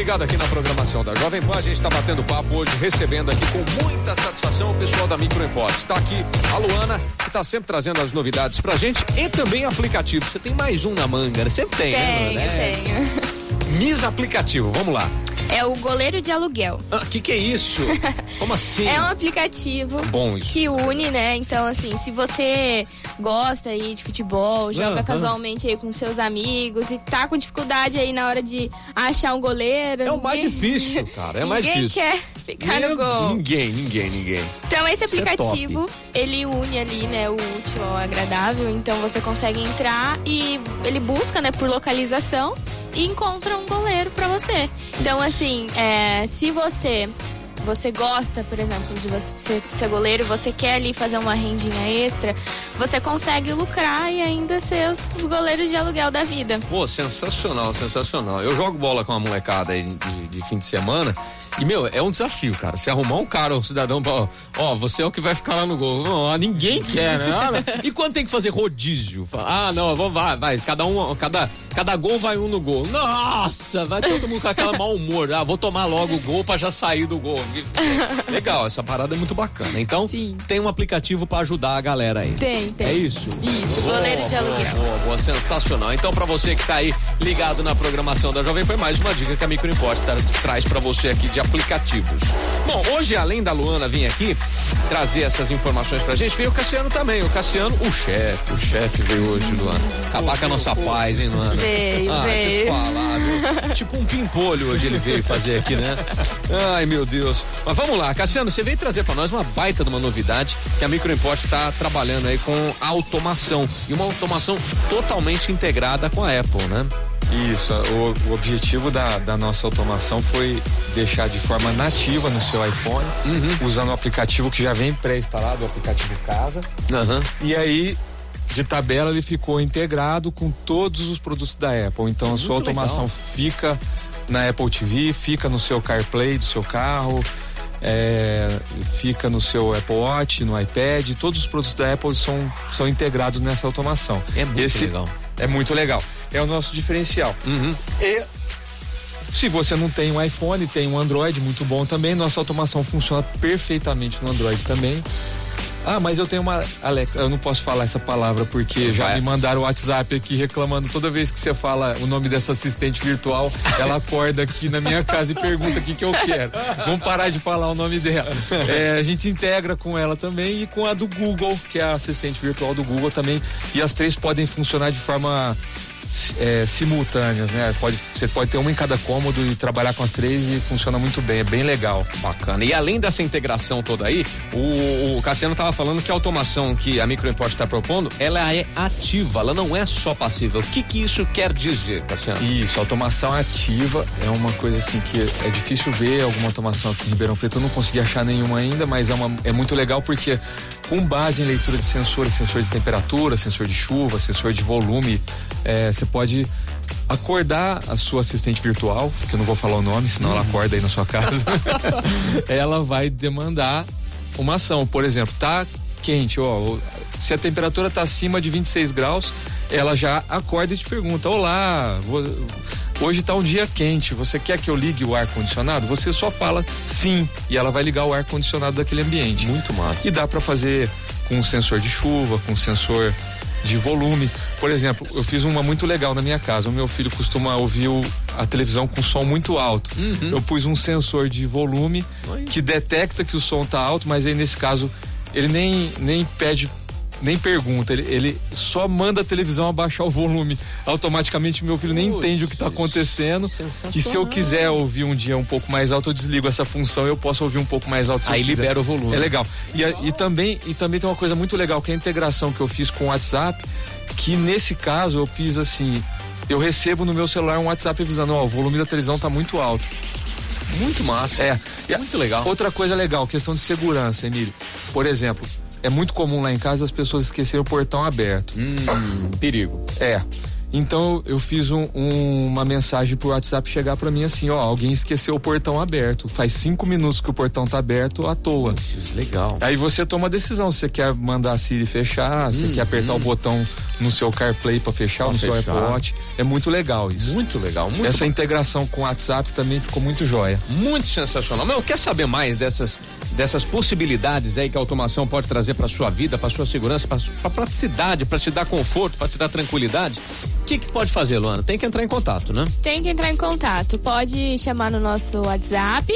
ligado aqui na programação da Jovem Pan. A gente está batendo papo hoje, recebendo aqui com muita satisfação o pessoal da Microimports. Está aqui a Luana, que está sempre trazendo as novidades pra gente e também aplicativo. Você tem mais um na manga, né? Sempre tem, tenho, né? Tenho, Miss Aplicativo, vamos lá. É o goleiro de aluguel. O ah, que, que é isso? Como assim? É um aplicativo Bom isso. que une, né? Então, assim, se você gosta aí de futebol, joga Aham. casualmente aí com seus amigos e tá com dificuldade aí na hora de achar um goleiro. É o mais ninguém- difícil, cara. É mais ninguém difícil. quer ficar Meu- no gol. Ninguém, ninguém, ninguém. Então esse é aplicativo, ele une ali, né, o útil ao agradável. Então você consegue entrar e ele busca, né, por localização encontra um goleiro pra você. Então assim, é, se você você gosta, por exemplo, de você ser, goleiro, você quer ali fazer uma rendinha extra, você consegue lucrar e ainda ser os, os goleiros de aluguel da vida. Pô, sensacional, sensacional. Eu jogo bola com uma molecada aí de, de fim de semana. E, meu, é um desafio, cara. Se arrumar um cara, um cidadão, ó, você é o que vai ficar lá no gol. Não, ninguém quer, né? Ah. E quando tem que fazer rodízio? Fala, Ah, não, vamos, vai, vai. Cada um, cada, cada gol vai um no gol. Nossa, vai todo mundo com aquela mau humor. Ah, vou tomar logo o gol pra já sair do gol. Legal, essa parada é muito bacana. Então, Sim. tem um aplicativo pra ajudar a galera aí. Tem, tem. É isso? Isso, goleiro de aluguel. Boa, boa, sensacional. Então, pra você que tá aí ligado na programação da Jovem Pan, mais uma dica que a Micro Import tra- traz pra você aqui de aplicativos. Bom, hoje, além da Luana vir aqui trazer essas informações pra gente, veio o Cassiano também. O Cassiano, o chefe, o chefe veio hoje, Luana. Acabar com a nossa paz, hein, Luana? Veio, ah, veio. Falar, tipo um pimpolho hoje ele veio fazer aqui, né? Ai, meu Deus. Mas vamos lá, Cassiano, você veio trazer pra nós uma baita de uma novidade que a Micro Import tá trabalhando aí com automação. E uma automação totalmente integrada com a Apple, né? Isso, o, o objetivo da, da nossa automação foi deixar de forma nativa no seu iPhone, usando o aplicativo que já vem pré-instalado, o aplicativo Casa. Aham. E aí, de tabela, ele ficou integrado com todos os produtos da Apple. Então, a sua automação legal. fica na Apple TV, fica no seu CarPlay do seu carro. é, fica no seu Apple Watch, no iPad, todos os produtos da Apple são, são integrados nessa automação. É muito Esse legal. É muito legal. É o nosso diferencial. Uhum. E se você não tem um iPhone, tem um Android muito bom também. Nossa automação funciona perfeitamente no Android também. Ah, mas eu tenho uma. Alex, eu não posso falar essa palavra porque já Vai. me mandaram o WhatsApp aqui reclamando. Toda vez que você fala o nome dessa assistente virtual, ela acorda aqui na minha casa e pergunta o que, que eu quero. Vamos parar de falar o nome dela. É, a gente integra com ela também e com a do Google, que é a assistente virtual do Google também. E as três podem funcionar de forma é, simultâneas, né? Pode, você pode ter uma em cada cômodo e trabalhar com as três e funciona muito bem, é bem legal. Bacana. E além dessa integração toda aí, o, o Cassiano estava falando que a automação que a Microimport está propondo, ela é ativa, ela não é só passiva. O que que isso quer dizer, Cassiano? Isso, automação ativa é uma coisa assim que é difícil ver alguma automação aqui em Ribeirão Preto. Eu não consegui achar nenhuma ainda, mas é, uma, é muito legal porque com base em leitura de sensores, sensor de temperatura, sensor de chuva, sensor de volume, é, você pode acordar a sua assistente virtual, que eu não vou falar o nome, senão ela acorda aí na sua casa. ela vai demandar uma ação. Por exemplo, tá quente, ó, se a temperatura tá acima de 26 graus, ela já acorda e te pergunta: Olá, vo- hoje tá um dia quente, você quer que eu ligue o ar condicionado? Você só fala sim e ela vai ligar o ar condicionado daquele ambiente. Muito massa. E dá para fazer com um sensor de chuva, com um sensor de volume. Por exemplo, eu fiz uma muito legal na minha casa. O meu filho costuma ouvir o- a televisão com som muito alto. Eu pus um sensor de volume que detecta que o som tá alto, mas aí nesse caso ele nem, nem pede nem pergunta, ele, ele só manda a televisão abaixar o volume. Automaticamente meu filho nem entende o que está acontecendo. sensacional. E se eu quiser ouvir um dia um pouco mais alto, eu desligo essa função e eu posso ouvir um pouco mais alto se Aí eu libera o volume. É legal. E, a- e também, e também tem uma coisa muito legal, que é a integração que eu fiz com o WhatsApp, que nesse caso eu fiz assim, eu recebo no meu celular um WhatsApp avisando, ó, o volume da televisão tá muito alto. Muito massa. É. Muito legal. Outra coisa legal, questão de segurança, Emílio. Por exemplo, é muito comum lá em casa as pessoas esquecerem o portão aberto. Hum, perigo. É. Então eu fiz um, um, uma mensagem por WhatsApp chegar para mim assim, ó, alguém esqueceu o portão aberto. Faz cinco minutos que o portão tá aberto à toa. Putz, legal. Aí você toma a decisão, se você quer mandar a Siri fechar, Hum, quer apertar o botão no seu CarPlay para fechar, Pra no seu fechar. iPod. É muito legal isso. Muito legal, muito Essa integração com o WhatsApp também ficou muito jóia. Muito sensacional. Meu, quer saber mais dessas, dessas possibilidades aí que a automação pode trazer para sua vida, para sua segurança, para praticidade, para te dar conforto, para te dar tranquilidade? O que, que pode fazer, Luana? Tem que entrar em contato, né? Tem que entrar em contato. Pode chamar no nosso WhatsApp.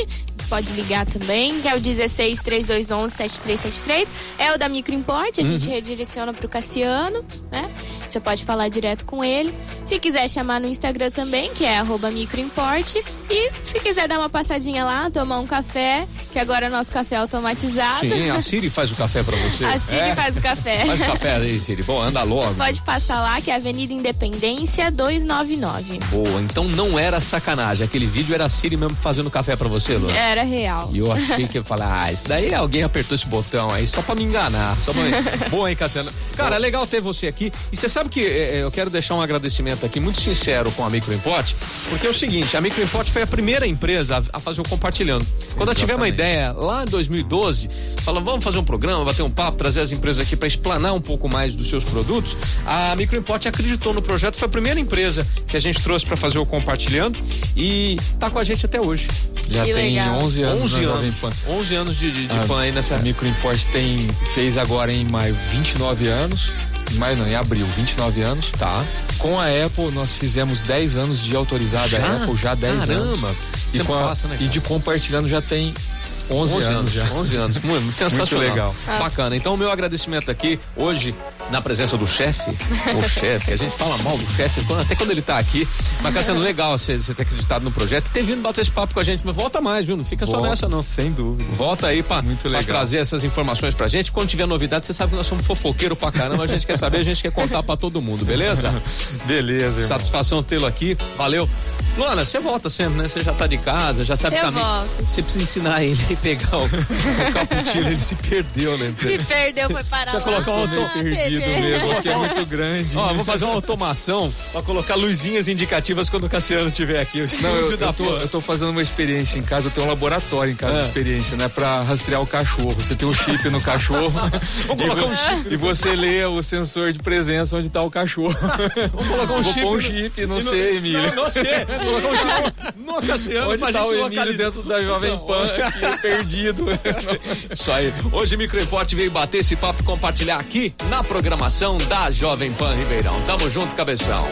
Pode ligar também, que é o 16 3211 7373. É o da Microimport, a Uhum. gente redireciona pro Cassiano, né? Você pode falar direto com ele. Se quiser chamar no Instagram também, que é microimport. E se quiser dar uma passadinha lá, tomar um café, que agora é o nosso café automatizado. Sim, a Siri faz o café para você. A Siri É. faz o café. Faz o café aí, Siri. Bom, anda logo. Pode passar lá, que é Avenida Independência 299. Boa, então não era sacanagem. Aquele vídeo era a Siri mesmo fazendo café para você, Luana. Era real. E eu achei que eu falei, ah, isso daí alguém apertou esse botão aí só pra me enganar. Só pra. Boa, hein, Cassiano? Cara, é legal ter você aqui. E você sabe que eh, eu quero deixar um agradecimento aqui muito sincero com a Microimport, porque é o seguinte, a Microimport foi a primeira empresa a, a fazer o compartilhando. Quando eu tive uma Exatamente. ideia lá em 2012, falando, vamos fazer um programa, bater um papo, trazer as empresas aqui para explanar um pouco mais dos seus produtos, a Microimport acreditou no projeto, foi a primeira empresa que a gente trouxe para fazer o compartilhando e tá com a gente até hoje. Já Que tem legal. 11 anos 11 na Jovem anos. Pan. 11 anos de, de, de A- pan aí nessa. A Microimport tem, fez agora em maio 29 anos. Em maio não, em abril, 29 anos. Tá. Com a Apple, nós fizemos 10 anos de autorizada Já? Apple, já 10 Caramba. anos. E, a- passa, né, e de compartilhando já tem 11, 11 anos já. 11 anos. Muito, sensacional. legal. Bacana. Então, o meu agradecimento aqui hoje, na presença do chefe, o chefe, a gente fala mal do chefe, quando- até quando ele tá aqui. Mas tá sendo legal você, você ter acreditado no projeto e ter vindo bater esse papo com a gente. Mas volta mais, viu? Não fica só Volta, nessa, não. Sem dúvida. Volta aí pra, Muito pra legal. trazer essas informações pra gente. Quando tiver novidade, você sabe que nós somos fofoqueiro pra caramba. A gente quer saber, a gente quer contar pra todo mundo, beleza? Beleza, irmão. Satisfação tê-lo aqui. Valeu. Luana, você volta sempre, né? Você já tá de casa, já sabe o Eu caminho. volto. Você precisa ensinar ele a pegar o, o cappuccino, ele se perdeu, né? Se perdeu, foi parar Deixa eu lá. colocar um auto Perdido TV. mesmo, aqui é muito grande. Ó, vou fazer uma automação pra colocar luzinhas indicativas quando o Cassiano estiver aqui. O Não, eu, da eu, tô, eu tô fazendo uma experiência em casa, eu tenho um laboratório em casa É. de experiência, né? Pra rastrear o cachorro. Você tem um chip no cachorro. E, colocar um chip. e você lê o sensor de presença onde tá o cachorro. Vamos colocar um Vou chip. pôr um chip, não no- sei, Emílio. Não, não sei. Vou colocar um chip no Cassiano Onde pra tá gente o Emílio dentro da Jovem Pan aqui, perdido. Isso aí. Hoje o Microimport veio bater esse papo e compartilhar aqui na programação da Jovem Pan Ribeirão. Tamo junto, cabeção.